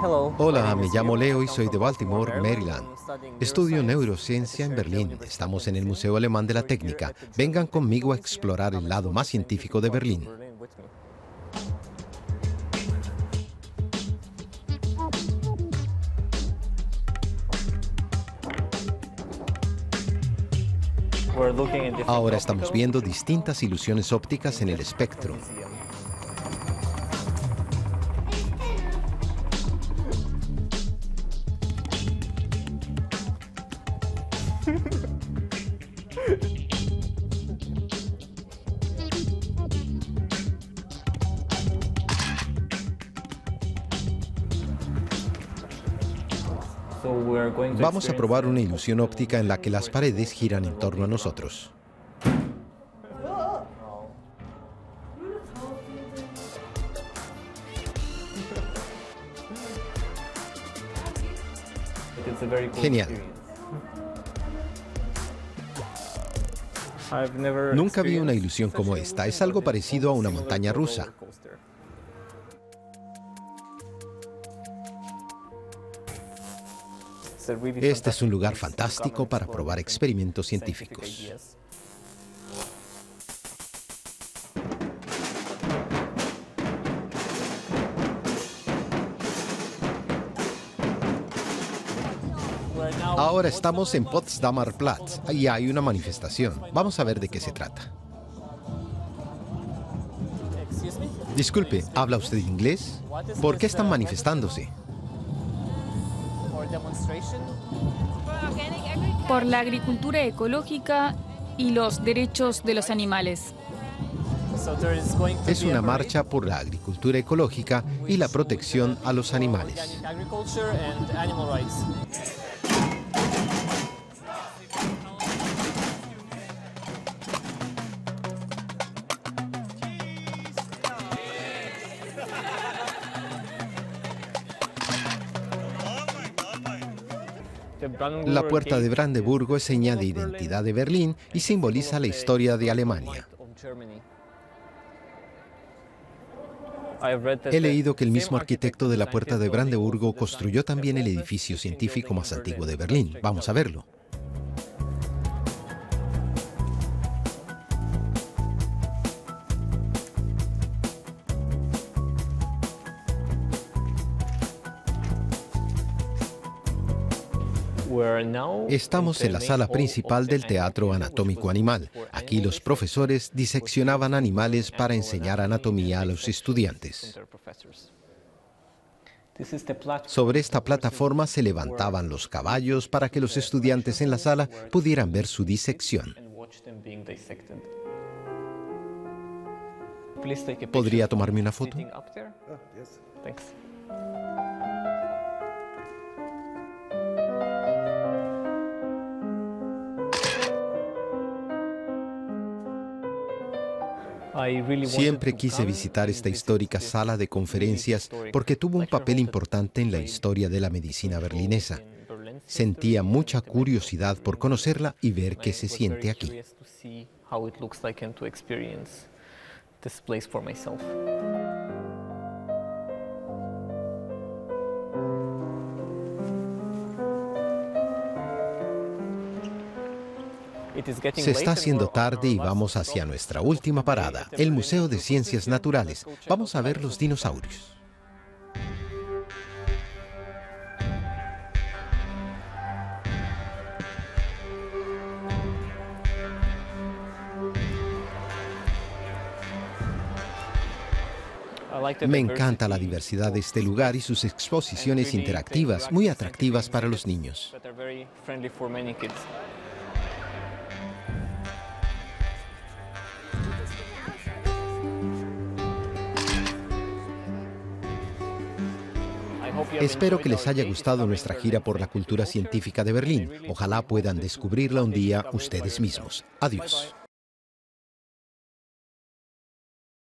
Hola, me llamo Leo y soy de Baltimore, Maryland. Estudio neurociencia en Berlín. Estamos en el Museo Alemán de la Técnica. Vengan conmigo a explorar el lado más científico de Berlín. Ahora estamos viendo distintas ilusiones ópticas en el espectro. Vamos a probar una ilusión óptica en la que las paredes giran en torno a nosotros. Genial. Nunca vi una ilusión como esta. Es algo parecido a una montaña rusa. Este es un lugar fantástico para probar experimentos científicos. Ahora estamos en Potsdamer Platz y hay una manifestación. Vamos a ver de qué se trata. Disculpe, ¿habla usted inglés? ¿Por qué están manifestándose? Por la agricultura ecológica y los derechos de los animales. Es una marcha por la agricultura ecológica y la protección a los animales. La puerta de Brandeburgo es señal de identidad de Berlín y simboliza la historia de Alemania. He leído que el mismo arquitecto de la puerta de Brandeburgo construyó también el edificio científico más antiguo de Berlín. Vamos a verlo. Estamos en la sala principal del Teatro Anatómico Animal. Aquí los profesores diseccionaban animales para enseñar anatomía a los estudiantes. Sobre esta plataforma se levantaban los caballos para que los estudiantes en la sala pudieran ver su disección. ¿Podría tomarme una foto? Siempre quise visitar esta histórica sala de conferencias porque tuvo un papel importante en la historia de la medicina berlinesa. Sentía mucha curiosidad por conocerla y ver qué se siente aquí. Se está haciendo tarde y vamos hacia nuestra última parada, el Museo de Ciencias Naturales. Vamos a ver los dinosaurios. Me encanta la diversidad de este lugar y sus exposiciones interactivas, muy atractivas para los niños. Espero que les haya gustado nuestra gira por la cultura científica de Berlín. Ojalá puedan descubrirla un día ustedes mismos. Adiós.